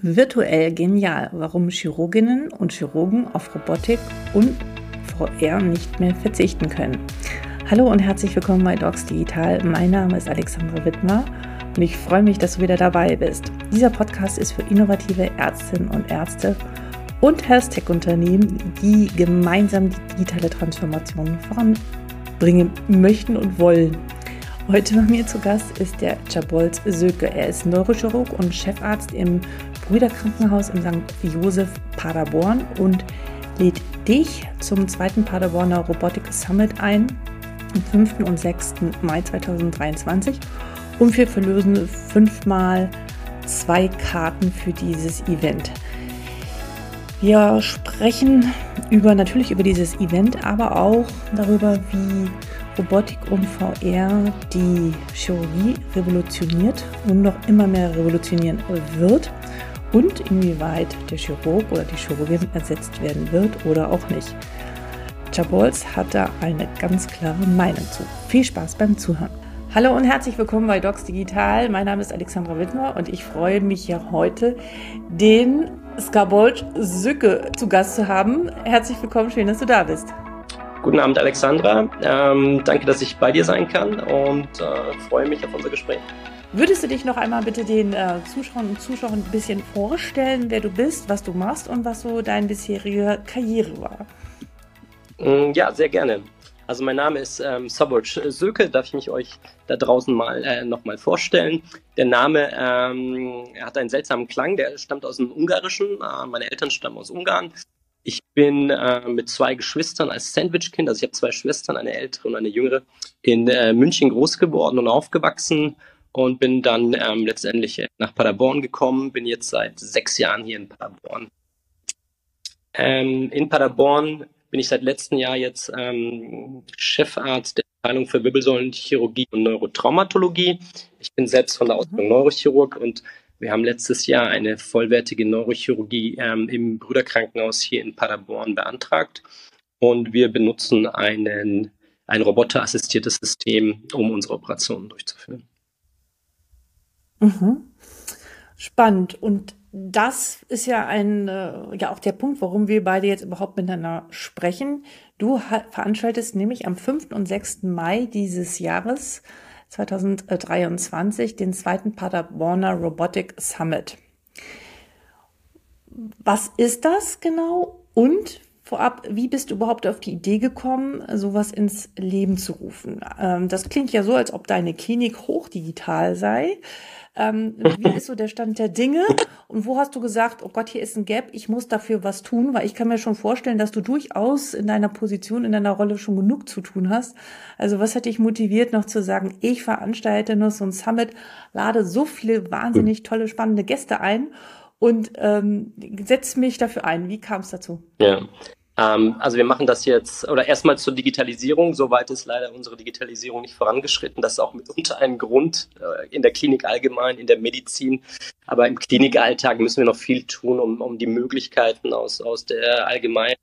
Virtuell genial, warum Chirurginnen und Chirurgen auf Robotik und VR nicht mehr verzichten können. Hallo und herzlich willkommen bei Docs Digital. Mein Name ist Alexandra Wittmer und ich freue mich, dass du wieder dabei bist. Dieser Podcast ist für innovative Ärztinnen und Ärzte und Health Tech Unternehmen, die gemeinsam die digitale Transformation voranbringen möchten und wollen. Heute bei mir zu Gast ist der Chabolz Söke. Er ist Neurochirurg und Chefarzt im Brüderkrankenhaus in St. Josef Paderborn und lädt dich zum zweiten Paderborner Robotic Summit ein am 5. und 6. Mai 2023 und wir verlösen fünfmal zwei Karten für dieses Event. Wir sprechen über natürlich über dieses Event, aber auch darüber, wie Robotik und VR die Chirurgie revolutioniert und noch immer mehr revolutionieren wird und inwieweit der Chirurg oder die Chirurgin ersetzt werden wird oder auch nicht. Chabols hat da eine ganz klare Meinung zu. Viel Spaß beim Zuhören. Hallo und herzlich willkommen bei Docs Digital. Mein Name ist Alexandra Wittmer und ich freue mich ja heute, den Skabold Sücke zu Gast zu haben. Herzlich willkommen, schön, dass du da bist. Guten Abend, Alexandra. Ähm, danke, dass ich bei dir sein kann und äh, freue mich auf unser Gespräch. Würdest du dich noch einmal bitte den äh, Zuschauern und Zuschauern ein bisschen vorstellen, wer du bist, was du machst und was so deine bisherige Karriere war? Mm, ja, sehr gerne. Also mein Name ist ähm, Saboc Söke, darf ich mich euch da draußen mal äh, nochmal vorstellen. Der Name ähm, hat einen seltsamen Klang, der stammt aus dem Ungarischen. Äh, meine Eltern stammen aus Ungarn. Ich bin äh, mit zwei Geschwistern als Sandwich-Kind, also ich habe zwei Schwestern, eine ältere und eine jüngere, in äh, München groß geworden und aufgewachsen und bin dann ähm, letztendlich nach Paderborn gekommen, bin jetzt seit sechs Jahren hier in Paderborn. Ähm, in Paderborn bin ich seit letztem Jahr jetzt ähm, Chefarzt der Abteilung für Wirbelsäulenchirurgie und Neurotraumatologie. Ich bin selbst von der Ausbildung mhm. Neurochirurg und wir haben letztes Jahr eine vollwertige Neurochirurgie ähm, im Brüderkrankenhaus hier in Paderborn beantragt. Und wir benutzen einen, ein roboterassistiertes System, um unsere Operationen durchzuführen. Mhm. Spannend. Und das ist ja ein, äh, ja auch der Punkt, warum wir beide jetzt überhaupt miteinander sprechen. Du veranstaltest nämlich am 5. und 6. Mai dieses Jahres 2023 den zweiten Paderborner Robotic Summit. Was ist das genau und vorab, wie bist du überhaupt auf die Idee gekommen, sowas ins Leben zu rufen? Ähm, das klingt ja so, als ob deine Klinik hochdigital sei. Ähm, wie ist so der Stand der Dinge? Und wo hast du gesagt, oh Gott, hier ist ein Gap, ich muss dafür was tun? Weil ich kann mir schon vorstellen, dass du durchaus in deiner Position, in deiner Rolle schon genug zu tun hast. Also was hat dich motiviert, noch zu sagen, ich veranstalte noch so ein Summit, lade so viele wahnsinnig tolle, spannende Gäste ein und ähm, setze mich dafür ein. Wie kam es dazu? Ja, also wir machen das jetzt, oder erstmal zur Digitalisierung. Soweit ist leider unsere Digitalisierung nicht vorangeschritten. Das ist auch mitunter ein Grund äh, in der Klinik allgemein, in der Medizin. Aber im Klinikalltag müssen wir noch viel tun, um, um die Möglichkeiten aus, aus der allgemeinen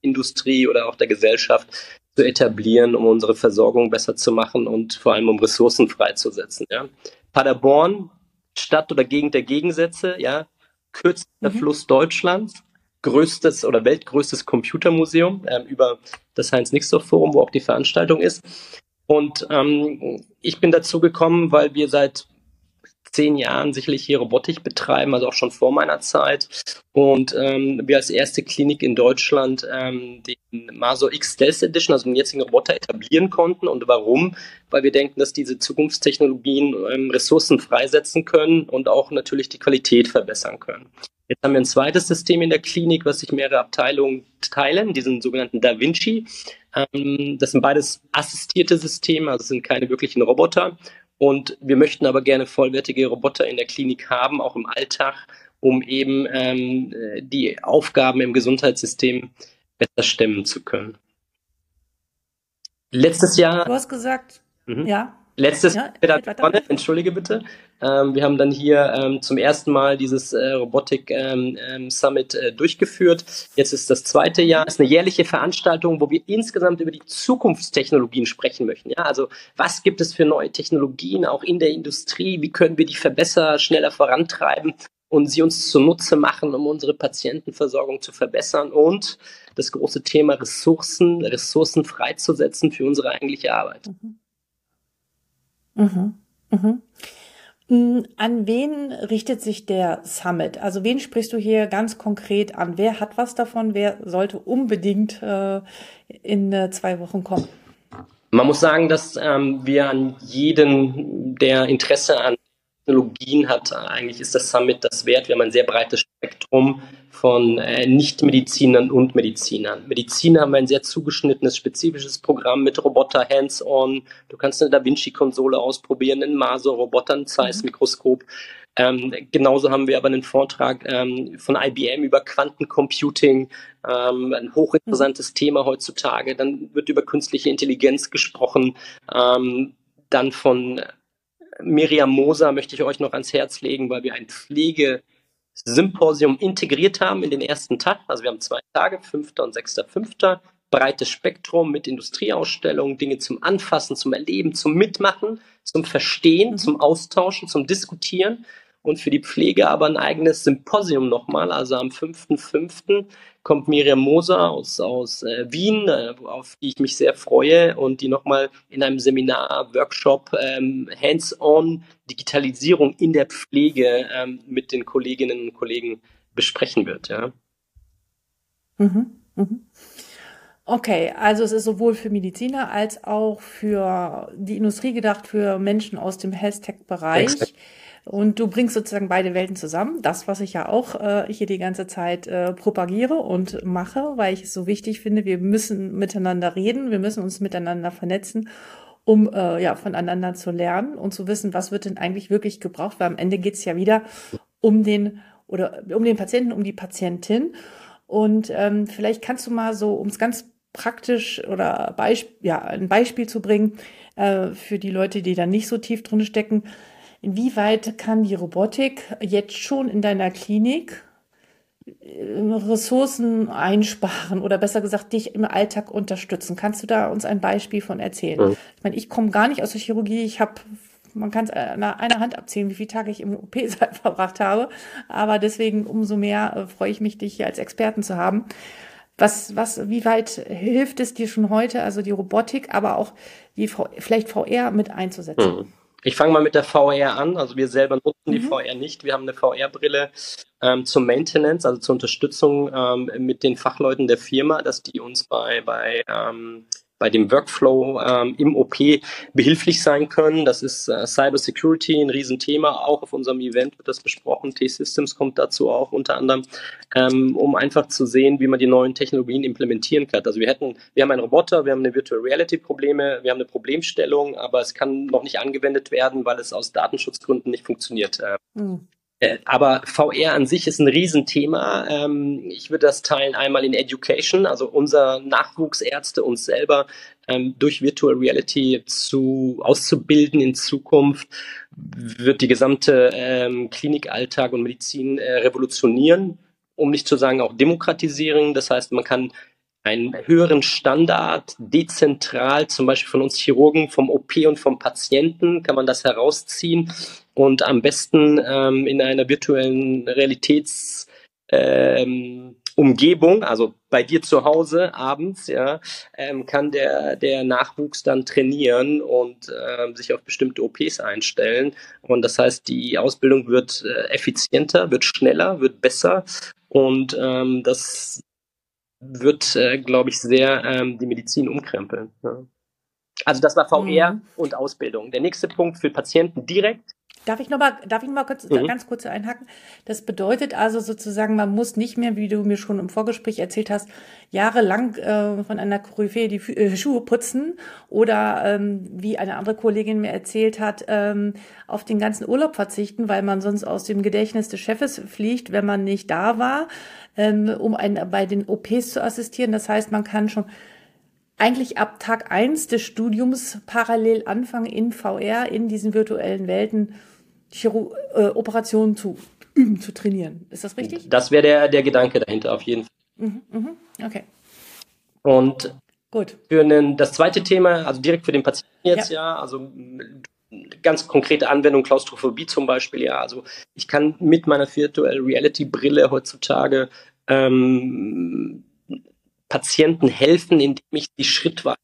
Industrie oder auch der Gesellschaft zu etablieren, um unsere Versorgung besser zu machen und vor allem um Ressourcen freizusetzen. Ja. Paderborn, Stadt oder Gegend der Gegensätze, ja, kürzester mhm. Fluss Deutschlands, größtes oder weltgrößtes Computermuseum ähm, über das Heinz-Nixdorf-Forum, wo auch die Veranstaltung ist. Und ähm, ich bin dazu gekommen, weil wir seit zehn Jahren sicherlich hier Robotik betreiben, also auch schon vor meiner Zeit. Und ähm, wir als erste Klinik in Deutschland ähm, den Maso X Stealth Edition, also den jetzigen Roboter, etablieren konnten. Und warum? Weil wir denken, dass diese Zukunftstechnologien ähm, Ressourcen freisetzen können und auch natürlich die Qualität verbessern können. Jetzt haben wir ein zweites System in der Klinik, was sich mehrere Abteilungen teilen, diesen sogenannten Da Vinci. Ähm, das sind beides assistierte Systeme, also sind keine wirklichen Roboter. Und wir möchten aber gerne vollwertige Roboter in der Klinik haben, auch im Alltag, um eben ähm, die Aufgaben im Gesundheitssystem besser stemmen zu können. Letztes Jahr. Du hast gesagt, mhm. ja. Letztes ja, Vorne, entschuldige bitte. Ähm, wir haben dann hier ähm, zum ersten Mal dieses äh, Robotik ähm, ähm, Summit äh, durchgeführt. Jetzt ist das zweite Jahr. Es ist eine jährliche Veranstaltung, wo wir insgesamt über die Zukunftstechnologien sprechen möchten. Ja, also was gibt es für neue Technologien auch in der Industrie? Wie können wir die verbessern, schneller vorantreiben? und sie uns zunutze machen, um unsere Patientenversorgung zu verbessern und das große Thema Ressourcen, Ressourcen freizusetzen für unsere eigentliche Arbeit. Mhm. Mhm. Mhm. An wen richtet sich der Summit? Also wen sprichst du hier ganz konkret an? Wer hat was davon? Wer sollte unbedingt äh, in äh, zwei Wochen kommen? Man muss sagen, dass ähm, wir an jeden, der Interesse an Technologien hat, eigentlich ist das Summit das wert. Wir haben ein sehr breites Spektrum von äh, Nichtmedizinern und Medizinern. Mediziner haben ein sehr zugeschnittenes, spezifisches Programm mit Roboter hands-on. Du kannst eine Da Vinci-Konsole ausprobieren, einen Maso-Roboter, ein Zeiss-Mikroskop. Ähm, genauso haben wir aber einen Vortrag ähm, von IBM über Quantencomputing, ähm, ein hochinteressantes mhm. Thema heutzutage. Dann wird über künstliche Intelligenz gesprochen. Ähm, dann von Miriam Moser möchte ich euch noch ans Herz legen, weil wir ein Pflegesymposium integriert haben in den ersten Tag. Also wir haben zwei Tage, 5. und 6.5. Breites Spektrum mit Industrieausstellungen, Dinge zum Anfassen, zum Erleben, zum Mitmachen, zum Verstehen, mhm. zum Austauschen, zum Diskutieren und für die Pflege aber ein eigenes Symposium nochmal. Also am 5.5. kommt Miriam Moser aus, aus äh, Wien, äh, auf die ich mich sehr freue und die nochmal in einem Seminar, Workshop, ähm, Hands-on Digitalisierung in der Pflege ähm, mit den Kolleginnen und Kollegen besprechen wird. Ja. Mhm, mhm. Okay, also es ist sowohl für Mediziner als auch für die Industrie gedacht, für Menschen aus dem Health-Tech-Bereich. Und du bringst sozusagen beide Welten zusammen. Das, was ich ja auch äh, hier die ganze Zeit äh, propagiere und mache, weil ich es so wichtig finde, wir müssen miteinander reden, wir müssen uns miteinander vernetzen, um äh, ja voneinander zu lernen und zu wissen, was wird denn eigentlich wirklich gebraucht, weil am Ende geht es ja wieder um den oder um den Patienten, um die Patientin. Und ähm, vielleicht kannst du mal so, um es ganz praktisch oder Beisp ja, ein Beispiel zu bringen, äh, für die Leute, die da nicht so tief drin stecken, Inwieweit kann die Robotik jetzt schon in deiner Klinik äh, Ressourcen einsparen oder besser gesagt dich im Alltag unterstützen? Kannst du da uns ein Beispiel von erzählen? Mhm. Ich meine, ich komme gar nicht aus der Chirurgie. Ich habe man kann es an einer Hand abzählen, wie viele Tage ich im OP-Saal verbracht habe. Aber deswegen umso mehr äh, freue ich mich, dich hier als Experten zu haben. Was, was, wie weit hilft es dir schon heute, also die Robotik, aber auch die vielleicht VR mit einzusetzen? Ich fange mal mit der VR an. Also wir selber nutzen mhm. die VR nicht. Wir haben eine VR-Brille ähm, zur Maintenance, also zur Unterstützung ähm, mit den Fachleuten der Firma, dass die uns bei, bei ähm, bei dem Workflow ähm, im OP behilflich sein können. Das ist äh, Cyber Security ein Riesenthema. Auch auf unserem Event wird das besprochen. T-Systems kommt dazu auch unter anderem, ähm, um einfach zu sehen, wie man die neuen Technologien implementieren kann. Also wir hätten, wir haben einen Roboter, wir haben eine Virtual Reality Probleme, wir haben eine Problemstellung, aber es kann noch nicht angewendet werden, weil es aus Datenschutzgründen nicht funktioniert. Mhm. Äh, aber VR an sich ist ein Riesenthema. Ähm, ich würde das teilen einmal in Education, also unser Nachwuchsärzte uns selber ähm, durch Virtual Reality zu auszubilden in Zukunft wird die gesamte ähm, Klinikalltag und Medizin äh, revolutionieren, um nicht zu sagen auch demokratisieren. Das heißt, man kann einen höheren Standard, dezentral, zum Beispiel von uns Chirurgen, vom OP und vom Patienten, kann man das herausziehen und am besten ähm, in einer virtuellen Realitätsumgebung, ähm, also bei dir zu Hause abends, ja, ähm, kann der, der Nachwuchs dann trainieren und ähm, sich auf bestimmte OPs einstellen. Und das heißt, die Ausbildung wird äh, effizienter, wird schneller, wird besser. Und ähm, das wird, äh, glaube ich, sehr ähm, die Medizin umkrempeln. Ja. Also das war VR mhm. und Ausbildung. Der nächste Punkt für Patienten direkt Darf ich noch mal, darf ich noch mal kurz, mhm. ganz kurz einhaken? Das bedeutet also sozusagen, man muss nicht mehr, wie du mir schon im Vorgespräch erzählt hast, jahrelang äh, von einer Koryphäe die äh, Schuhe putzen oder ähm, wie eine andere Kollegin mir erzählt hat, ähm, auf den ganzen Urlaub verzichten, weil man sonst aus dem Gedächtnis des Chefes fliegt, wenn man nicht da war, ähm, um einen, bei den OPs zu assistieren. Das heißt, man kann schon eigentlich ab Tag eins des Studiums parallel anfangen in VR, in diesen virtuellen Welten Chiro äh, Operationen zu üben, zu trainieren. Ist das richtig? Das wäre der, der Gedanke dahinter auf jeden Fall. Mhm, mhm, okay. Und Gut. Für einen, das zweite Thema, also direkt für den Patienten jetzt, ja, ja also ganz konkrete Anwendung, Klaustrophobie zum Beispiel, ja. Also ich kann mit meiner Virtual Reality Brille heutzutage ähm, Patienten helfen, indem ich die schrittweise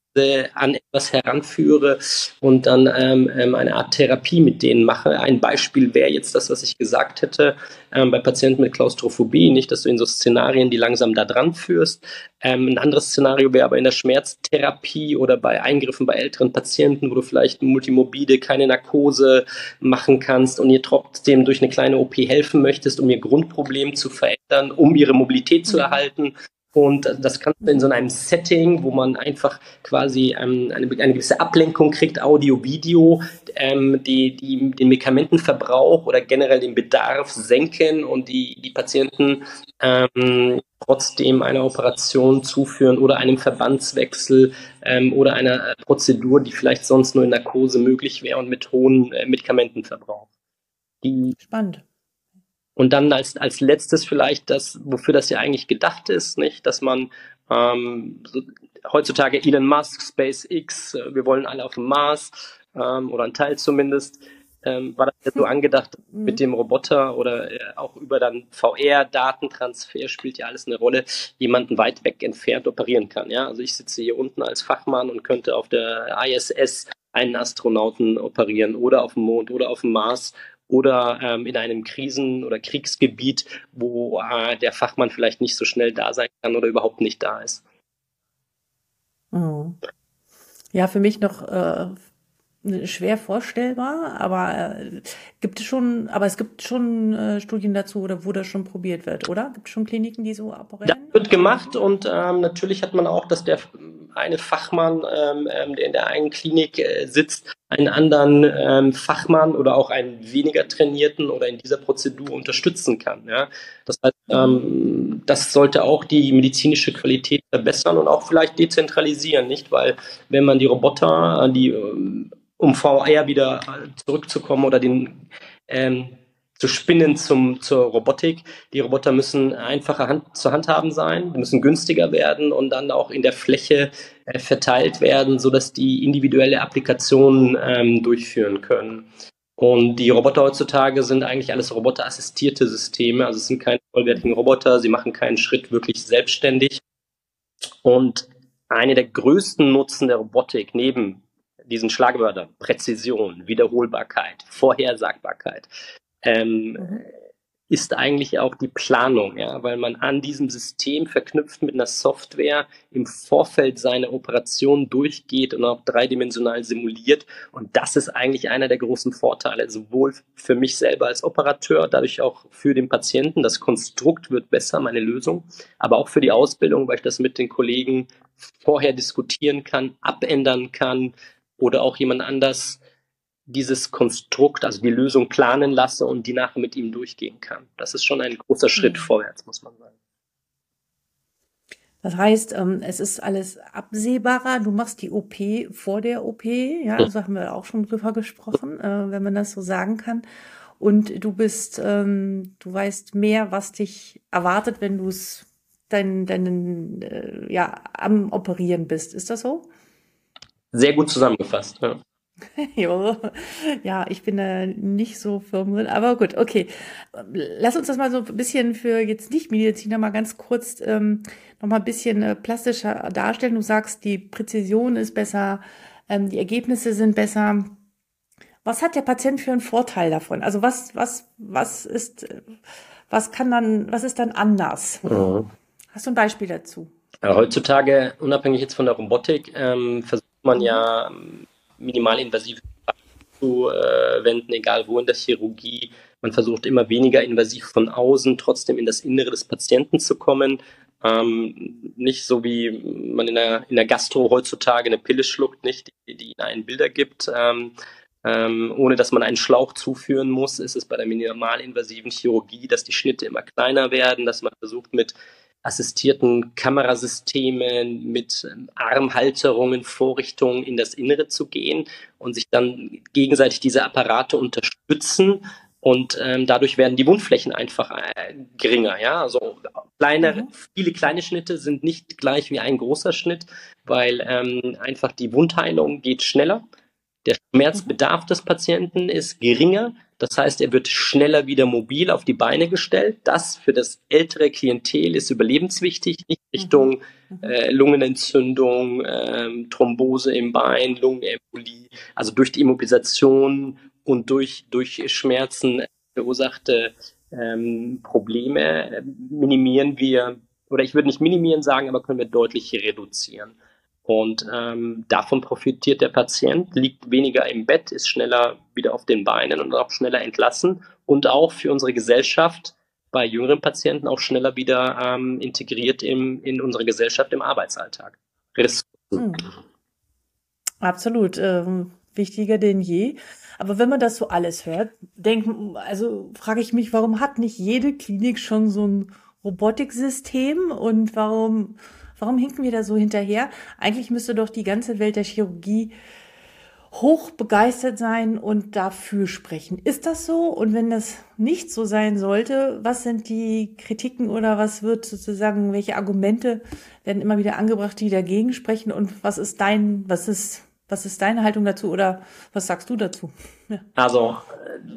an etwas heranführe und dann ähm, ähm, eine Art Therapie mit denen mache. Ein Beispiel wäre jetzt das, was ich gesagt hätte, ähm, bei Patienten mit Klaustrophobie, nicht, dass du in so Szenarien die langsam da dran führst. Ähm, ein anderes Szenario wäre aber in der Schmerztherapie oder bei Eingriffen bei älteren Patienten, wo du vielleicht multimobile, keine Narkose machen kannst und ihr trotzdem durch eine kleine OP helfen möchtest, um ihr Grundproblem zu verändern, um ihre Mobilität zu mhm. erhalten und das kannst du in so einem Setting, wo man einfach quasi ähm, eine, eine gewisse Ablenkung kriegt, Audio, Video, ähm, die, die den Medikamentenverbrauch oder generell den Bedarf senken und die, die Patienten ähm, trotzdem einer Operation zuführen oder einem Verbandswechsel ähm, oder einer Prozedur, die vielleicht sonst nur in Narkose möglich wäre und mit hohem äh, Medikamentenverbrauch. Die, Spannend. Und dann als, als letztes vielleicht das, wofür das ja eigentlich gedacht ist, nicht, dass man ähm, so, heutzutage Elon Musk, SpaceX, äh, wir wollen alle auf dem Mars ähm, oder ein Teil zumindest, ähm, war das ja so angedacht mhm. mit dem Roboter oder äh, auch über dann VR-Datentransfer spielt ja alles eine Rolle, jemanden weit weg entfernt operieren kann. Ja, also ich sitze hier unten als Fachmann und könnte auf der ISS einen Astronauten operieren oder auf dem Mond oder auf dem Mars oder ähm, in einem Krisen- oder Kriegsgebiet, wo äh, der Fachmann vielleicht nicht so schnell da sein kann oder überhaupt nicht da ist. Mhm. Ja, für mich noch äh, schwer vorstellbar, aber äh, gibt es schon, aber es gibt schon äh, Studien dazu oder wo das schon probiert wird, oder? Gibt es schon Kliniken, die so operieren? Das wird gemacht und ähm, natürlich hat man auch, dass der eine Fachmann, ähm, ähm, der in der einen Klinik äh, sitzt, einen anderen ähm, Fachmann oder auch einen weniger trainierten oder in dieser Prozedur unterstützen kann. Ja? Das heißt, ähm, das sollte auch die medizinische Qualität verbessern und auch vielleicht dezentralisieren, nicht? Weil wenn man die Roboter, die ähm, um VR wieder zurückzukommen oder den ähm, zu spinnen zum, zur Robotik. Die Roboter müssen einfacher Hand, zu handhaben sein, müssen günstiger werden und dann auch in der Fläche äh, verteilt werden, sodass die individuelle Applikationen ähm, durchführen können. Und die Roboter heutzutage sind eigentlich alles roboterassistierte Systeme, also es sind keine vollwertigen Roboter, sie machen keinen Schritt wirklich selbstständig. Und eine der größten Nutzen der Robotik neben diesen Schlagwörtern Präzision, Wiederholbarkeit, Vorhersagbarkeit ähm, mhm. Ist eigentlich auch die Planung, ja, weil man an diesem System verknüpft mit einer Software im Vorfeld seine Operation durchgeht und auch dreidimensional simuliert. Und das ist eigentlich einer der großen Vorteile, sowohl für mich selber als Operateur, dadurch auch für den Patienten. Das Konstrukt wird besser, meine Lösung, aber auch für die Ausbildung, weil ich das mit den Kollegen vorher diskutieren kann, abändern kann oder auch jemand anders dieses Konstrukt, also die Lösung planen lasse und die nachher mit ihm durchgehen kann. Das ist schon ein großer Schritt mhm. vorwärts, muss man sagen. Das heißt, ähm, es ist alles absehbarer. Du machst die OP vor der OP, ja, so haben wir auch schon drüber gesprochen, äh, wenn man das so sagen kann. Und du bist, ähm, du weißt mehr, was dich erwartet, wenn du es dein, deinen, äh, ja, am Operieren bist. Ist das so? Sehr gut zusammengefasst, ja. ja, ich bin da nicht so firm drin, aber gut, okay. Lass uns das mal so ein bisschen für jetzt nicht Mediziner mal ganz kurz ähm, noch mal ein bisschen äh, plastischer darstellen. Du sagst, die Präzision ist besser, ähm, die Ergebnisse sind besser. Was hat der Patient für einen Vorteil davon? Also was, was, was ist, was kann dann, was ist dann anders? Mhm. Hast du ein Beispiel dazu? Ja, heutzutage, unabhängig jetzt von der Robotik, ähm, versucht man ja minimalinvasive zu äh, wenden, egal wo in der Chirurgie. Man versucht immer weniger invasiv von außen trotzdem in das Innere des Patienten zu kommen. Ähm, nicht so wie man in der, in der Gastro heutzutage eine Pille schluckt, nicht, die, die einen Bilder gibt. Ähm, ähm, ohne dass man einen Schlauch zuführen muss, ist es bei der minimalinvasiven Chirurgie, dass die Schnitte immer kleiner werden, dass man versucht mit assistierten Kamerasystemen, mit ähm, Armhalterungen, Vorrichtungen in das Innere zu gehen und sich dann gegenseitig diese Apparate unterstützen. Und ähm, dadurch werden die Wundflächen einfach äh, geringer. Ja, also kleine, mhm. viele kleine Schnitte sind nicht gleich wie ein großer Schnitt, weil ähm, einfach die Wundheilung geht schneller Der Schmerzbedarf des Patienten ist geringer. Das heißt, er wird schneller wieder mobil auf die Beine gestellt. Das für das ältere Klientel ist überlebenswichtig, nicht Richtung mhm. äh, Lungenentzündung, ähm, Thrombose im Bein, Lungenembolie. Also durch die Immobilisation und durch, durch Schmerzen verursachte ähm, Probleme minimieren wir, oder ich würde nicht minimieren sagen, aber können wir deutlich reduzieren. Und ähm, davon profitiert der Patient, liegt weniger im Bett, ist schneller wieder auf den Beinen und auch schneller entlassen und auch für unsere Gesellschaft bei jüngeren Patienten auch schneller wieder ähm, integriert im, in unsere Gesellschaft im Arbeitsalltag. Hm. Absolut, ähm, wichtiger denn je. Aber wenn man das so alles hört, denken, also frage ich mich, warum hat nicht jede Klinik schon so ein Robotiksystem und warum Warum hinken wir da so hinterher? Eigentlich müsste doch die ganze Welt der Chirurgie hoch begeistert sein und dafür sprechen. Ist das so? Und wenn das nicht so sein sollte, was sind die Kritiken oder was wird sozusagen, welche Argumente werden immer wieder angebracht, die dagegen sprechen? Und was ist dein, was ist, was ist deine Haltung dazu oder was sagst du dazu? Ja. Also,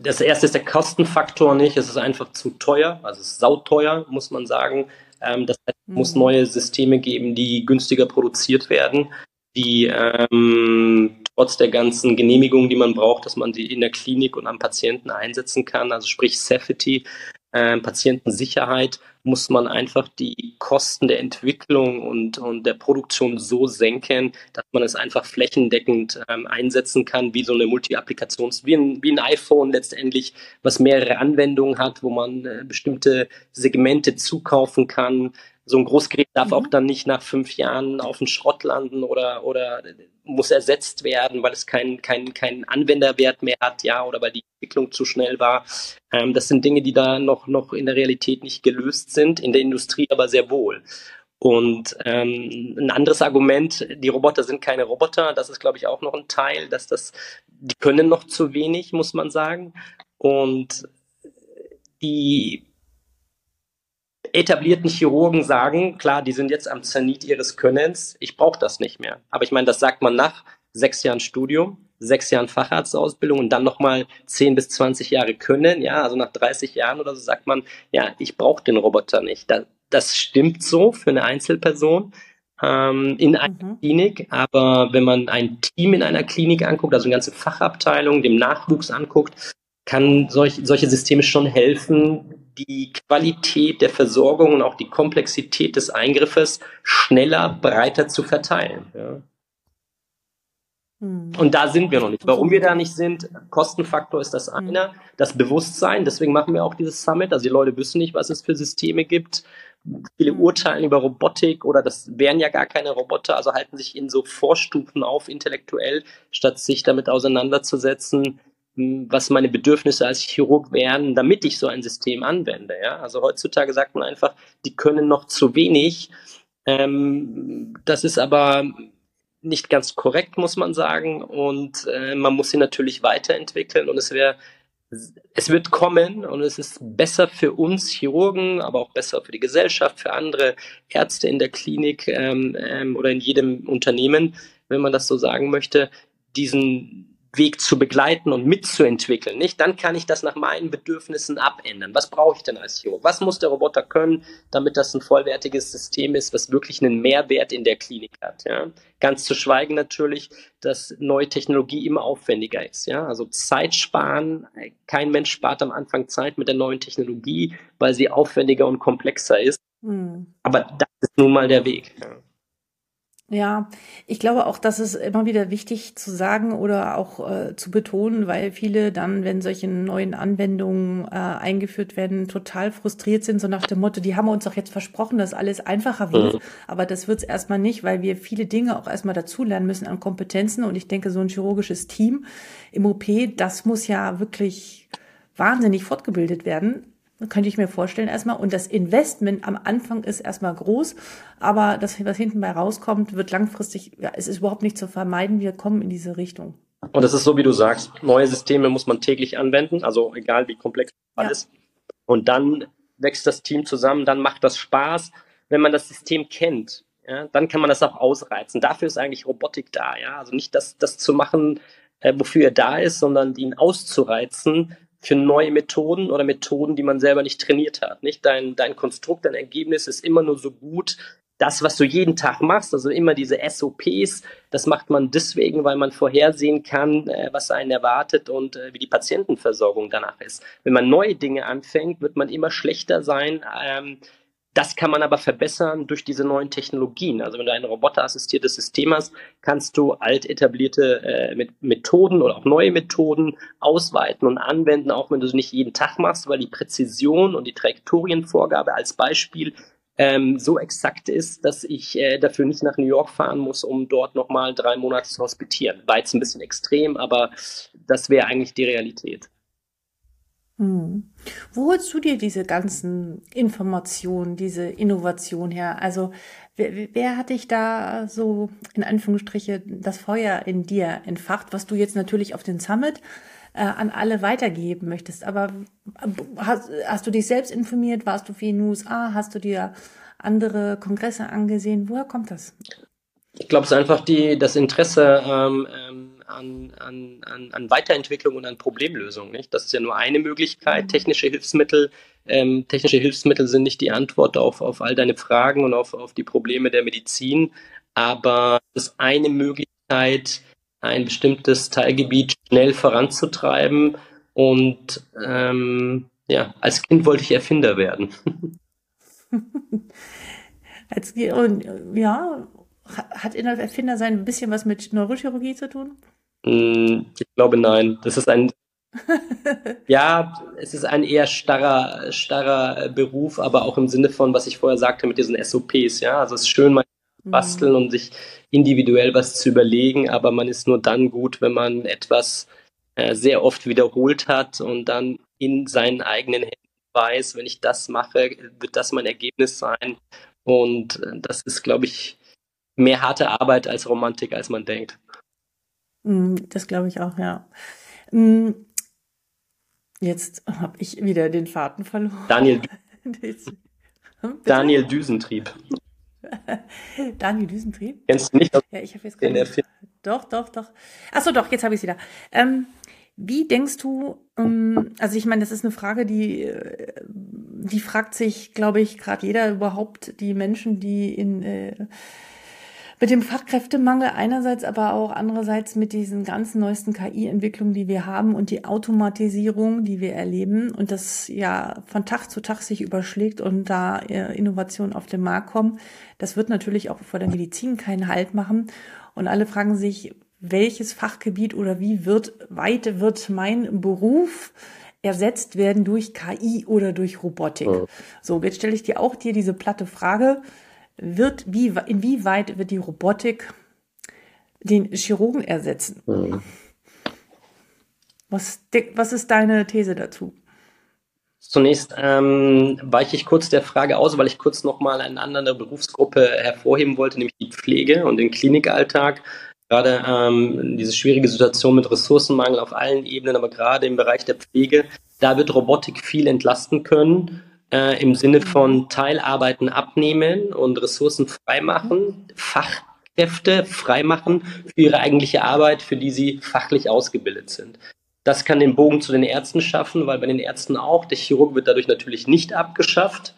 das erste ist der Kostenfaktor nicht. Es ist einfach zu teuer. Also, es ist sauteuer, muss man sagen. Ähm, das heißt, es muss mhm. neue Systeme geben, die günstiger produziert werden, die ähm, trotz der ganzen Genehmigungen, die man braucht, dass man die in der Klinik und am Patienten einsetzen kann, also sprich Safety, äh, Patientensicherheit, muss man einfach die Kosten der Entwicklung und, und der Produktion so senken, dass man es einfach flächendeckend ähm, einsetzen kann, wie so eine Multi-Applikations, wie ein, wie ein iPhone letztendlich, was mehrere Anwendungen hat, wo man äh, bestimmte Segmente zukaufen kann, so ein Großgerät darf mhm. auch dann nicht nach fünf Jahren auf den Schrott landen oder, oder muss ersetzt werden, weil es keinen kein, kein Anwenderwert mehr hat, ja, oder weil die Entwicklung zu schnell war. Ähm, das sind Dinge, die da noch, noch in der Realität nicht gelöst sind, in der Industrie aber sehr wohl. Und ähm, ein anderes Argument, die Roboter sind keine Roboter, das ist, glaube ich, auch noch ein Teil, dass das, die können noch zu wenig, muss man sagen. Und die etablierten Chirurgen sagen, klar, die sind jetzt am Zenit ihres Könnens, ich brauche das nicht mehr. Aber ich meine, das sagt man nach sechs Jahren Studium, sechs Jahren Facharztausbildung und dann nochmal zehn bis zwanzig Jahre Können, ja, also nach 30 Jahren oder so sagt man, ja, ich brauche den Roboter nicht. Das, das stimmt so für eine Einzelperson ähm, in einer mhm. Klinik, aber wenn man ein Team in einer Klinik anguckt, also eine ganze Fachabteilung, dem Nachwuchs anguckt, kann solch, solche Systeme schon helfen, die Qualität der Versorgung und auch die Komplexität des Eingriffes schneller, breiter zu verteilen. Ja. Hm. Und da sind wir noch nicht. Warum wir da nicht sind, Kostenfaktor ist das hm. eine, das Bewusstsein, deswegen machen wir auch dieses Summit. Also die Leute wissen nicht, was es für Systeme gibt. Viele hm. urteilen über Robotik oder das wären ja gar keine Roboter, also halten sich in so Vorstufen auf intellektuell, statt sich damit auseinanderzusetzen, was meine Bedürfnisse als Chirurg wären, damit ich so ein System anwende. Ja? Also heutzutage sagt man einfach, die können noch zu wenig. Ähm, das ist aber nicht ganz korrekt, muss man sagen. Und äh, man muss sie natürlich weiterentwickeln. Und es wäre, es wird kommen und es ist besser für uns Chirurgen, aber auch besser für die Gesellschaft, für andere Ärzte in der Klinik ähm, ähm, oder in jedem Unternehmen, wenn man das so sagen möchte, diesen Weg zu begleiten und mitzuentwickeln, nicht? Dann kann ich das nach meinen Bedürfnissen abändern. Was brauche ich denn als Chirurg? Was muss der Roboter können, damit das ein vollwertiges System ist, was wirklich einen Mehrwert in der Klinik hat, ja? Ganz zu schweigen natürlich, dass neue Technologie immer aufwendiger ist, ja? Also Zeit sparen, kein Mensch spart am Anfang Zeit mit der neuen Technologie, weil sie aufwendiger und komplexer ist. Hm. Aber das ist nun mal der Weg. Ja. Ja, ich glaube auch, das ist immer wieder wichtig zu sagen oder auch äh, zu betonen, weil viele dann, wenn solche neuen Anwendungen äh, eingeführt werden, total frustriert sind, so nach dem Motto, die haben uns doch jetzt versprochen, dass alles einfacher wird. Mhm. Aber das wird es erstmal nicht, weil wir viele Dinge auch erstmal dazulernen müssen an Kompetenzen. Und ich denke, so ein chirurgisches Team im OP, das muss ja wirklich wahnsinnig fortgebildet werden könnte ich mir vorstellen erstmal. Und das Investment am Anfang ist erstmal groß, aber das, was hinten bei rauskommt, wird langfristig, ja, es ist überhaupt nicht zu vermeiden. Wir kommen in diese Richtung. Und das ist so, wie du sagst, neue Systeme muss man täglich anwenden, also egal wie komplex alles. Ja. Und dann wächst das Team zusammen, dann macht das Spaß. Wenn man das System kennt, ja, dann kann man das auch ausreizen. Dafür ist eigentlich Robotik da, ja. Also nicht das, das zu machen, äh, wofür er da ist, sondern ihn auszureizen für neue Methoden oder Methoden, die man selber nicht trainiert hat. Nicht dein, dein Konstrukt, dein Ergebnis ist immer nur so gut, das, was du jeden Tag machst, also immer diese SOPs, das macht man deswegen, weil man vorhersehen kann, äh, was einen erwartet und äh, wie die Patientenversorgung danach ist. Wenn man neue Dinge anfängt, wird man immer schlechter sein. Das kann man aber verbessern durch diese neuen Technologien. Also wenn du ein roboterassistiertes System hast, kannst du alt etablierte äh, Methoden oder auch neue Methoden ausweiten und anwenden, auch wenn du es nicht jeden Tag machst, weil die Präzision und die Trajektorienvorgabe als Beispiel ähm, so exakt ist, dass ich äh, dafür nicht nach New York fahren muss, um dort nochmal drei Monate zu hospitieren. War jetzt ein bisschen extrem, aber das wäre eigentlich die Realität. Hm. Wo holst du dir diese ganzen Informationen, diese Innovation her? Also wer, wer hat dich da so in Anführungsstriche das Feuer in dir entfacht, was du jetzt natürlich auf den Summit äh, an alle weitergeben möchtest. Aber hast, hast du dich selbst informiert? Warst du viel in den USA? Hast du dir andere Kongresse angesehen? Woher kommt das? Ich glaube, es ist einfach die, das Interesse ähm, ähm, an, an, an, Weiterentwicklung und an Problemlösung. Nicht? Das ist ja nur eine Möglichkeit. Mhm. Technische Hilfsmittel, ähm, technische Hilfsmittel sind nicht die Antwort auf, auf all deine Fragen und auf, auf die Probleme der Medizin, aber es ist eine Möglichkeit, ein bestimmtes Teilgebiet schnell voranzutreiben. Und ähm, ja, als Kind wollte ich Erfinder werden. als, und, ja, hat Erfinder sein ein bisschen was mit Neurochirurgie zu tun? Hm, ich glaube nein. Das ist ein ja, es ist ein eher starrer, starrer Beruf, aber auch im Sinne von, was ich vorher sagte mit diesen SOPs, ja. Also es ist schön, mal mhm. basteln und sich individuell was zu überlegen, aber man ist nur dann gut, wenn man etwas äh, sehr oft wiederholt hat und dann in seinen eigenen Händen weiß, wenn ich das mache, wird das mein Ergebnis sein. Und äh, das ist, glaube ich, mehr harte Arbeit als Romantik, als man denkt. Mm, das glaube ich auch, ja. Mm, jetzt habe ich wieder den Faden verloren. Daniel, Daniel Düsentrieb. Daniel Düsentrieb? Kennst du nicht? Ja, ich habe jetzt gerade. Doch, doch, doch. Achso, doch, jetzt habe ich es wieder. Ähm, wie denkst du, ähm, also ich meine, das ist eine Frage, die, äh, die fragt sich, glaube ich, gerade jeder überhaupt, die Menschen, die in äh, mit dem Fachkräftemangel einerseits, aber auch andererseits mit diesen ganzen neuesten KI-Entwicklungen, die wir haben und die Automatisierung, die wir erleben und das ja von Tag zu Tag sich überschlägt und da äh, Innovationen auf den Markt kommen, das wird natürlich auch vor der Medizin keinen Halt machen. Und alle fragen sich, welches Fachgebiet oder wie wird, weit wird mein Beruf ersetzt werden durch KI oder durch Robotik? Ja. So, jetzt stelle ich dir auch dir diese platte Frage wird, wie, inwieweit wird die Robotik den Chirurgen ersetzen? Mhm. Was, was ist deine These dazu? Zunächst ähm, weiche ich kurz der Frage aus, weil ich kurz nochmal eine andere Berufsgruppe hervorheben wollte, nämlich die Pflege und den Klinikalltag. Gerade ähm, diese schwierige Situation mit Ressourcenmangel auf allen Ebenen, aber gerade im Bereich der Pflege, da wird Robotik viel entlasten können äh, im Sinne von Teilarbeiten abnehmen und Ressourcen freimachen, Fachkräfte freimachen für ihre eigentliche Arbeit, für die sie fachlich ausgebildet sind. Das kann den Bogen zu den Ärzten schaffen, weil bei den Ärzten auch, der Chirurg wird dadurch natürlich nicht abgeschafft,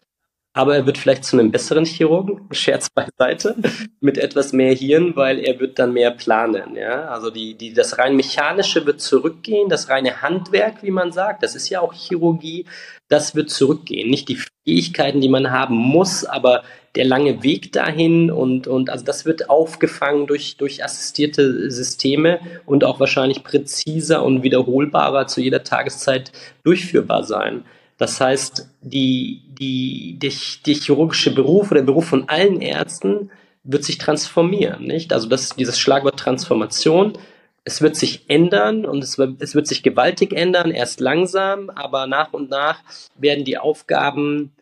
aber er wird vielleicht zu einem besseren Chirurgen, Scherz beiseite, mit etwas mehr Hirn, weil er wird dann mehr planen. Ja? Also die, die, das rein mechanische wird zurückgehen, das reine Handwerk, wie man sagt, das ist ja auch Chirurgie, das wird zurückgehen. Nicht die Fähigkeiten, die man haben muss, aber der lange Weg dahin und, und also das wird aufgefangen durch, durch assistierte Systeme und auch wahrscheinlich präziser und wiederholbarer zu jeder Tageszeit durchführbar sein. Das heißt, die, die, die, die chirurgische Beruf oder der Beruf von allen Ärzten wird sich transformieren, nicht? Also das, dieses Schlagwort Transformation, es wird sich ändern und es es wird sich gewaltig ändern, erst langsam, aber nach und nach werden die Aufgaben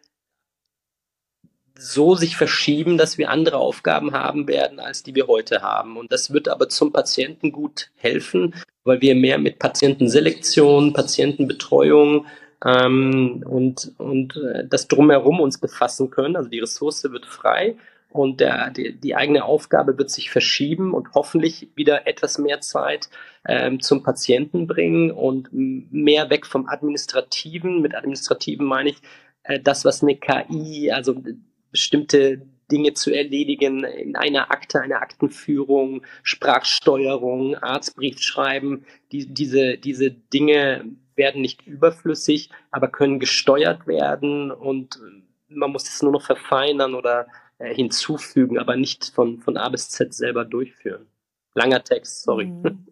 so sich verschieben, dass wir andere Aufgaben haben werden, als die wir heute haben. Und das wird aber zum Patienten gut helfen, weil wir mehr mit Patientenselektion, Patientenbetreuung, ähm, und, und äh, das drumherum uns befassen können. Also die Ressource wird frei und der, die, die eigene Aufgabe wird sich verschieben und hoffentlich wieder etwas mehr Zeit ähm, zum Patienten bringen und mehr weg vom Administrativen. Mit Administrativen meine ich äh, das, was eine KI, also bestimmte Dinge zu erledigen in einer Akte, einer Aktenführung, Sprachsteuerung, Arztbrief schreiben. Die, diese, diese Dinge werden nicht überflüssig, aber können gesteuert werden und man muss es nur noch verfeinern oder äh, hinzufügen, aber nicht von, von A bis Z selber durchführen. Langer Text, sorry. Mhm.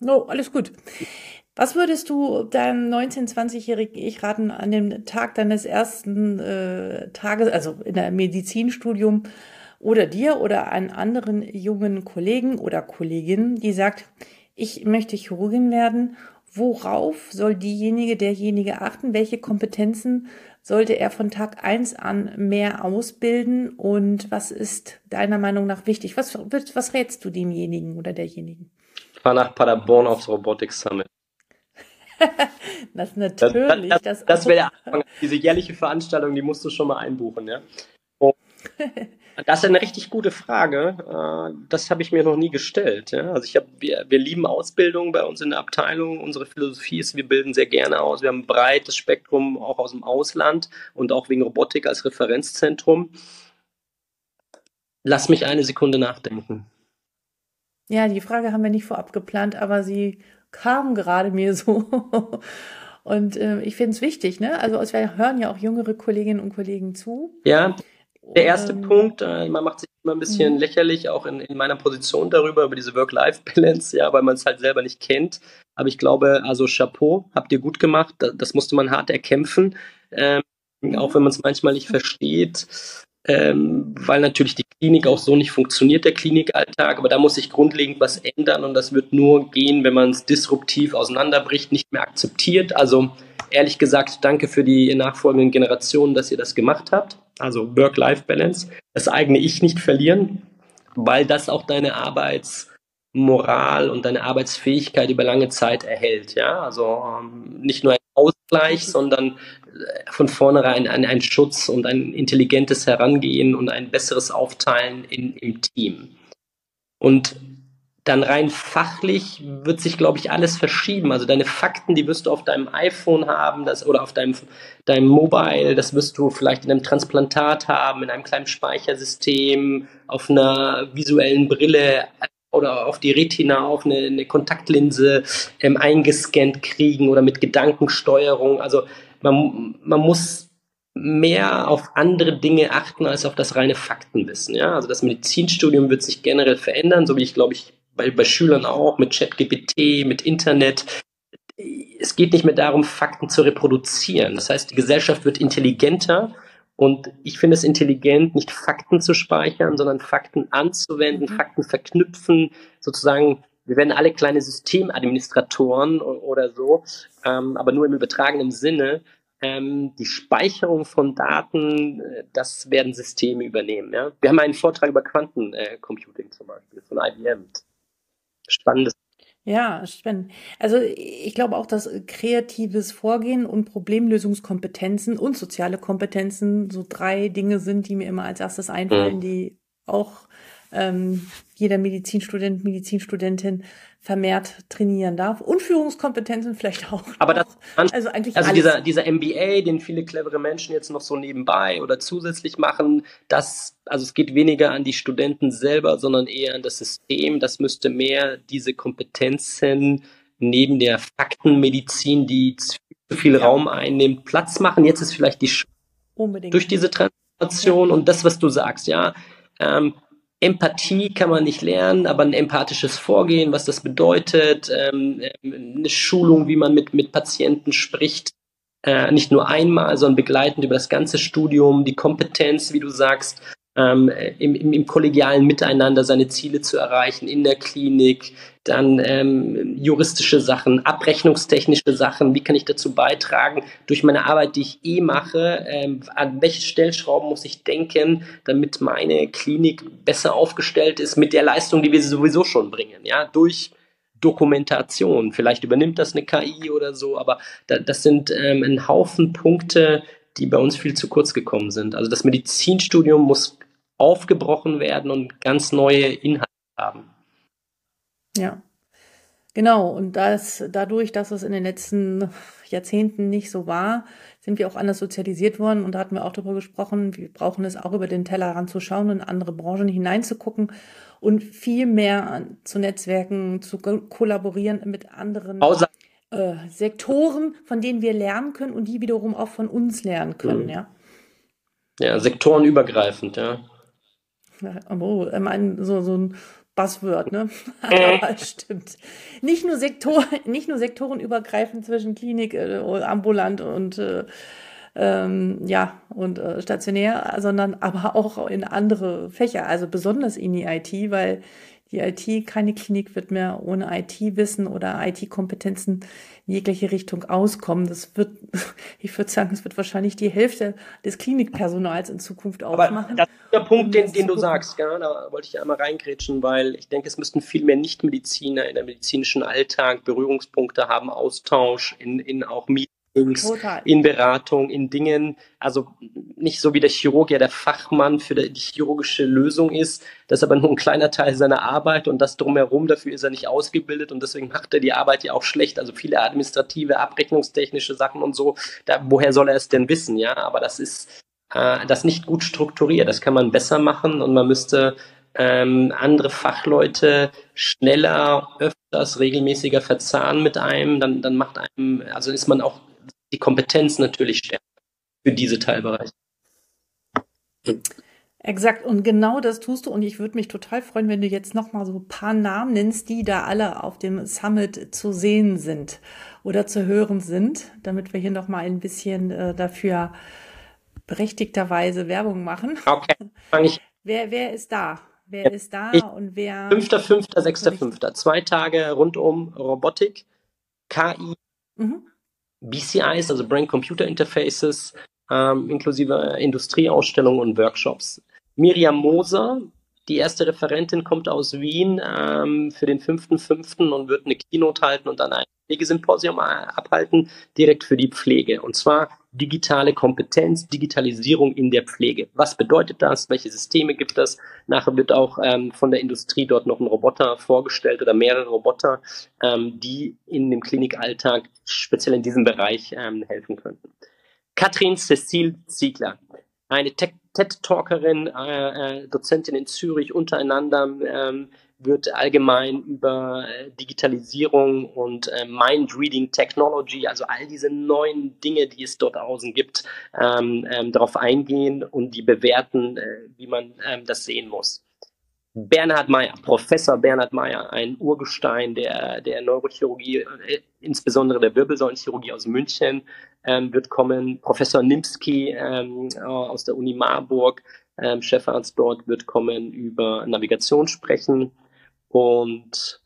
No, alles gut. Was würdest du deinem 19-, 20-jährigen Ich raten an dem Tag deines ersten äh, Tages, also in der Medizinstudium, oder dir oder einen anderen jungen Kollegen oder Kollegin, die sagt, ich möchte Chirurgin werden, worauf soll diejenige, derjenige achten? Welche Kompetenzen sollte er von Tag eins an mehr ausbilden? Und was ist deiner Meinung nach wichtig? Was, was rätst du demjenigen oder derjenigen? Ich fahre nach Paderborn aufs Robotics Summit. das natürlich. Das, das, das, das wäre der Anfang. Diese jährliche Veranstaltung, die musst du schon mal einbuchen, ja. Und das ist eine richtig gute Frage. Äh, das habe ich mir noch nie gestellt. Also ich habe, wir, wir lieben Ausbildung bei uns in der Abteilung. Unsere Philosophie ist, wir bilden sehr gerne aus. Wir haben ein breites Spektrum auch aus dem Ausland und auch wegen Robotik als Referenzzentrum. Lass mich eine Sekunde nachdenken. Ja, die Frage haben wir nicht vorab geplant, aber sie kam gerade mir so. Und äh, ich finde es wichtig, ne? Also wir hören ja auch jüngere Kolleginnen und Kollegen zu. Ja, der erste ähm, Punkt, äh, man macht sich immer ein bisschen mh. lächerlich, auch in, in meiner Position darüber, über diese Work-Life-Balance, ja, weil man es halt selber nicht kennt. Aber ich glaube, also Chapeau, habt ihr gut gemacht. Das, das musste man hart erkämpfen, ähm, auch wenn man es manchmal nicht versteht ähm, weil natürlich die Klinik auch so nicht funktioniert, der Klinikalltag. Aber da muss sich grundlegend was ändern und das wird nur gehen, wenn man es disruptiv auseinanderbricht, nicht mehr akzeptiert. Also ehrlich gesagt, danke für die nachfolgenden Generationen, dass ihr das gemacht habt. Also Work-Life-Balance, das eigene Ich nicht verlieren, weil das auch deine Arbeitsmoral und deine Arbeitsfähigkeit über lange Zeit erhält. Ja, also ähm, nicht nur ein Ausgleich, sondern von vornherein ein, ein Schutz und ein intelligentes Herangehen und ein besseres Aufteilen in, im Team. Und dann rein fachlich wird sich, glaube ich, alles verschieben. Also deine Fakten, die wirst du auf deinem iPhone haben das, oder auf deinem, deinem Mobile, das wirst du vielleicht in einem Transplantat haben, in einem kleinen Speichersystem, auf einer visuellen Brille oder auf die Retina, auf eine, eine Kontaktlinse ähm, eingescannt kriegen oder mit Gedankensteuerung. Also man, man muss mehr auf andere Dinge achten als auf das reine Faktenwissen. Ja? Also das Medizinstudium wird sich generell verändern, so wie ich glaube ich bei, bei Schülern auch mit ChatGPT, mit Internet. Es geht nicht mehr darum, Fakten zu reproduzieren. Das heißt, die Gesellschaft wird intelligenter und ich finde es intelligent, nicht Fakten zu speichern, sondern Fakten anzuwenden, mhm. Fakten verknüpfen, sozusagen wir werden alle kleine Systemadministratoren oder so, ähm, aber nur im übertragenen Sinne. Ähm, die Speicherung von Daten, äh, das werden Systeme übernehmen. Ja? Wir haben einen Vortrag über Quantencomputing äh, zum Beispiel von IBM. Spannendes. Ja, spannend. Also ich glaube auch, dass kreatives Vorgehen und Problemlösungskompetenzen und soziale Kompetenzen so drei Dinge sind, die mir immer als erstes einfallen, mhm. die auch ähm, jeder Medizinstudent, Medizinstudentin vermehrt trainieren darf. Und Führungskompetenzen vielleicht auch. Aber das, also eigentlich also alles. dieser, dieser MBA, den viele clevere Menschen jetzt noch so nebenbei oder zusätzlich machen, das, also es geht weniger an die Studenten selber, sondern eher an das System. Das müsste mehr diese Kompetenzen neben der Faktenmedizin, die zu viel ja. Raum einnimmt, Platz machen. Jetzt ist vielleicht die Sch Unbedingt. durch diese Transformation ja. und das, was du sagst, ja. Ähm, Empathie kann man nicht lernen, aber ein empathisches Vorgehen, was das bedeutet, ähm, eine Schulung, wie man mit, mit Patienten spricht, äh, nicht nur einmal, sondern begleitend über das ganze Studium, die Kompetenz, wie du sagst, ähm, im, im, im kollegialen Miteinander seine Ziele zu erreichen in der Klinik, dann ähm, juristische Sachen, abrechnungstechnische Sachen, wie kann ich dazu beitragen, durch meine Arbeit, die ich eh mache, ähm, an welche Stellschrauben muss ich denken, damit meine Klinik besser aufgestellt ist mit der Leistung, die wir sowieso schon bringen, ja, durch Dokumentation. Vielleicht übernimmt das eine KI oder so, aber da, das sind ähm, ein Haufen Punkte, die bei uns viel zu kurz gekommen sind. Also das Medizinstudium muss aufgebrochen werden und ganz neue Inhalte haben. Ja. Genau, und das, dadurch, dass es in den letzten Jahrzehnten nicht so war, sind wir auch anders sozialisiert worden und da hatten wir auch darüber gesprochen, wir brauchen es auch über den Teller ranzuschauen und in andere Branchen hineinzugucken und viel mehr zu Netzwerken, zu kollaborieren mit anderen äh, Sektoren, von denen wir lernen können und die wiederum auch von uns lernen können, mhm. ja. Ja, sektorenübergreifend, ja. Oh, ich meine, so, so ein Buzzword, ne? Aber stimmt. Nicht nur, Sektor, nicht nur sektorenübergreifend zwischen Klinik, äh, ambulant und äh, ähm, ja und äh, stationär, sondern aber auch in andere Fächer, also besonders in die IT, weil die IT, keine Klinik wird mehr ohne IT-Wissen oder IT-Kompetenzen jegliche Richtung auskommen. Das wird, ich würde sagen, es wird wahrscheinlich die Hälfte des Klinikpersonals in Zukunft ausmachen. Aber das ist der Punkt, den, den du sagst, ja, da wollte ich einmal reingrätschen, weil ich denke, es müssten viel mehr Nichtmediziner in der medizinischen Alltag Berührungspunkte haben, Austausch in, in auch Meetings Total. in Beratung, in Dingen, also nicht so wie der Chirurg ja der Fachmann für die chirurgische Lösung ist, das ist aber nur ein kleiner Teil seiner Arbeit und das drumherum, dafür ist er nicht ausgebildet und deswegen macht er die Arbeit ja auch schlecht, also viele administrative, abrechnungstechnische Sachen und so, da, woher soll er es denn wissen, ja, aber das ist äh, das nicht gut strukturiert, das kann man besser machen und man müsste ähm, andere Fachleute schneller, öfters, regelmäßiger verzahnen mit einem, dann, dann macht einem, also ist man auch die Kompetenz natürlich stärker für diese Teilbereiche. Exakt, und genau das tust du. Und ich würde mich total freuen, wenn du jetzt nochmal so ein paar Namen nennst, die da alle auf dem Summit zu sehen sind oder zu hören sind, damit wir hier nochmal ein bisschen äh, dafür berechtigterweise Werbung machen. Okay, fange ich. Wer, wer ist da? Wer ist da ich, und wer? 5., 6., 5. Zwei Tage rund um Robotik, KI, mhm. BCIs, also Brain Computer Interfaces, ähm, inklusive Industrieausstellungen und Workshops. Miriam Moser, die erste Referentin, kommt aus Wien ähm, für den 5.5. und wird eine Keynote halten und dann ein Pflegesymposium abhalten, direkt für die Pflege. Und zwar digitale Kompetenz, Digitalisierung in der Pflege. Was bedeutet das? Welche Systeme gibt es? Nachher wird auch ähm, von der Industrie dort noch ein Roboter vorgestellt oder mehrere Roboter, ähm, die in dem Klinikalltag speziell in diesem Bereich ähm, helfen könnten. Katrin Cecile Ziegler, eine TED-Talkerin, äh, äh, Dozentin in Zürich untereinander, ähm, wird allgemein über äh, Digitalisierung und äh, Mind-Reading Technology, also all diese neuen Dinge, die es dort außen gibt, ähm, ähm, darauf eingehen und die bewerten, äh, wie man ähm, das sehen muss. Bernhard Meyer, Professor Bernhard Meyer, ein Urgestein der, der Neurochirurgie, äh, insbesondere der Wirbelsäulenchirurgie aus München, ähm, wird kommen. Professor Nimski ähm, aus der Uni Marburg, ähm, Chefarzt dort, wird kommen über Navigation sprechen. Und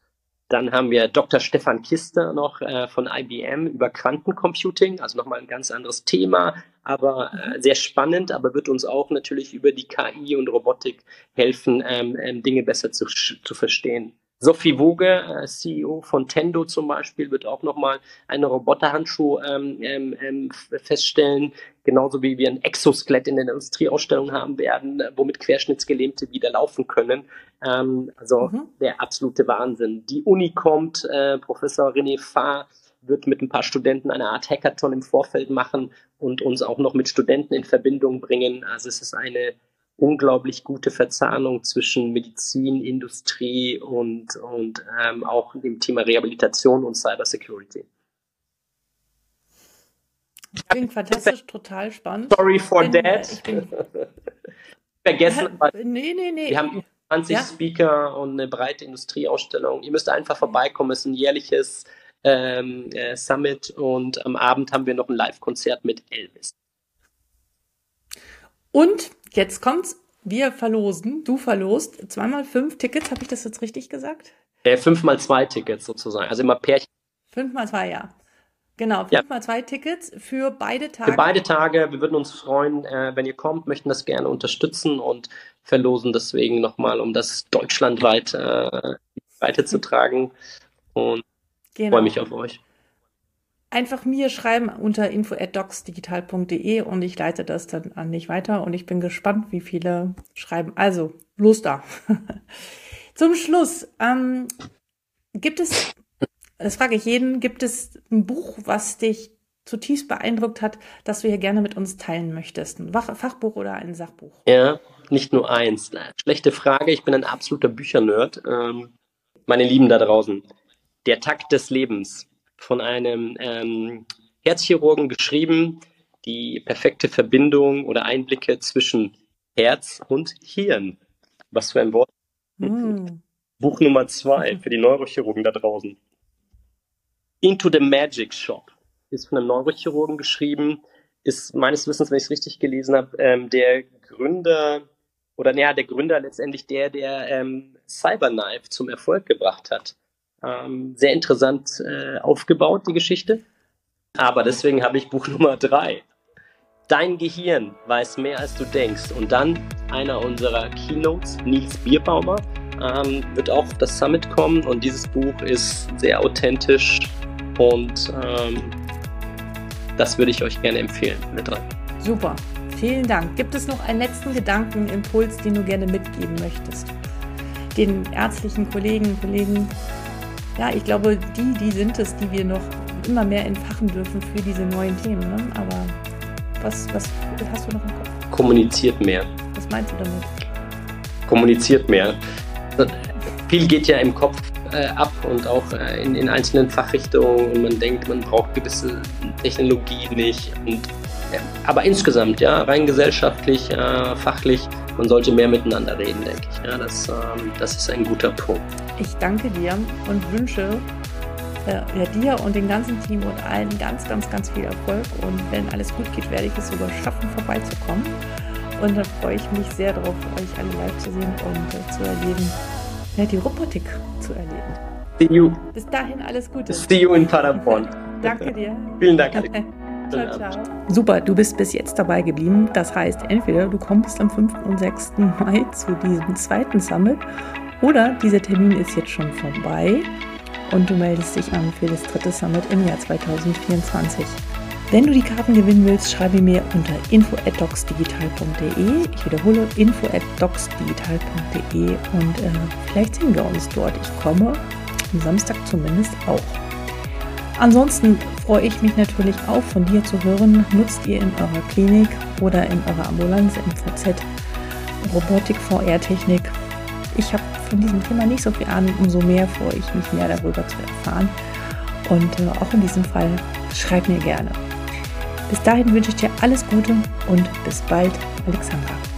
dann haben wir Dr. Stefan Kister noch äh, von IBM über Quantencomputing, also nochmal ein ganz anderes Thema, aber äh, sehr spannend, aber wird uns auch natürlich über die KI und Robotik helfen, ähm, ähm, Dinge besser zu, zu verstehen. Sophie Woge, äh, CEO von Tendo zum Beispiel, wird auch nochmal eine Roboterhandschuh ähm, ähm, ähm, feststellen, genauso wie wir ein Exoskelett in der Industrieausstellung haben werden, womit Querschnittsgelähmte wieder laufen können. Ähm, also mhm. der absolute Wahnsinn. Die Uni kommt, äh, Professor René Fahr wird mit ein paar Studenten eine Art Hackathon im Vorfeld machen und uns auch noch mit Studenten in Verbindung bringen. Also es ist eine unglaublich gute Verzahnung zwischen Medizin, Industrie und, und ähm, auch dem Thema Rehabilitation und Cybersecurity. Klingt fantastisch, total spannend. Sorry for bin, that. Bin vergessen, nee, nee, nee. wir haben über 20 ja? Speaker und eine breite Industrieausstellung. Ihr müsst einfach vorbeikommen. Es ist ein jährliches ähm, äh, Summit und am Abend haben wir noch ein Live-Konzert mit Elvis. Und jetzt kommt's. Wir verlosen, du verlost zweimal fünf Tickets. Habe ich das jetzt richtig gesagt? Äh, fünfmal zwei Tickets sozusagen. Also immer Pärchen. Fünfmal zwei, ja. Genau, fünfmal ja. zwei Tickets für beide Tage. Für beide Tage. Wir würden uns freuen, äh, wenn ihr kommt, möchten das gerne unterstützen und verlosen deswegen nochmal, um das deutschlandweit äh, weiterzutragen. Und genau. freue mich auf euch. Einfach mir schreiben unter info@docsdigital.de und ich leite das dann an dich weiter und ich bin gespannt, wie viele schreiben. Also, los da. Zum Schluss, ähm, gibt es, das frage ich jeden, gibt es ein Buch, was dich zutiefst beeindruckt hat, das du hier gerne mit uns teilen möchtest? Ein Fachbuch oder ein Sachbuch? Ja, nicht nur eins. Schlechte Frage, ich bin ein absoluter Büchernerd. Ähm, meine Lieben da draußen. Der Takt des Lebens von einem ähm, Herzchirurgen geschrieben, die perfekte Verbindung oder Einblicke zwischen Herz und Hirn. Was für ein Wort. Mm. Buch Nummer zwei für die Neurochirurgen da draußen. Into the Magic Shop ist von einem Neurochirurgen geschrieben, ist meines Wissens, wenn ich es richtig gelesen habe, ähm, der Gründer oder naja, der Gründer letztendlich der, der ähm, Cyberknife zum Erfolg gebracht hat. Ähm, sehr interessant äh, aufgebaut, die Geschichte. Aber deswegen habe ich Buch Nummer drei. Dein Gehirn weiß mehr, als du denkst. Und dann einer unserer Keynotes, Nils Bierbaumer, ähm, wird auch auf das Summit kommen. Und dieses Buch ist sehr authentisch und ähm, das würde ich euch gerne empfehlen. Mit dran. Super, vielen Dank. Gibt es noch einen letzten Gedankenimpuls, den du gerne mitgeben möchtest? Den ärztlichen Kollegen, Kollegen, ja, ich glaube, die, die sind es, die wir noch immer mehr entfachen dürfen für diese neuen Themen. Ne? Aber was, was hast du noch im Kopf? Kommuniziert mehr. Was meinst du damit? Kommuniziert mehr. Viel geht ja im Kopf äh, ab und auch äh, in, in, einzelnen Fachrichtungen und man denkt, man braucht gewisse Technologie nicht. Und, äh, aber insgesamt, ja, rein gesellschaftlich, äh, fachlich, man sollte mehr miteinander reden, denke ich. Ja, das, ähm, das ist ein guter Punkt. Ich danke dir und wünsche äh, ja, dir und dem ganzen Team und allen ganz, ganz, ganz viel Erfolg. Und wenn alles gut geht, werde ich es sogar schaffen, vorbeizukommen. Und dann freue ich mich sehr darauf, euch alle live zu sehen und äh, zu erleben, ja, die Robotik zu erleben. See you. Bis dahin alles Gute. See you in Paderborn. Danke dir. Vielen Dank. ciao, ciao. Super, du bist bis jetzt dabei geblieben. Das heißt, entweder du kommst am 5. und 6. Mai zu diesem zweiten Summit oder dieser Termin ist jetzt schon vorbei und du meldest dich an für das dritte Summit im Jahr 2024. Wenn du die Karten gewinnen willst, schreibe mir unter info@docsdigital.de. Ich wiederhole info@docsdigital.de und äh, vielleicht sehen wir uns dort. Ich komme am Samstag zumindest auch. Ansonsten freue ich mich natürlich auch von dir zu hören. Nutzt ihr in eurer Klinik oder in eurer Ambulanz, MVZ, Robotik, VR-Technik? Ich habe von diesem Thema nicht so viel Ahnung, umso mehr freue ich mich mehr darüber zu erfahren. Und äh, auch in diesem Fall schreib mir gerne. Bis dahin wünsche ich dir alles Gute und bis bald, Alexandra.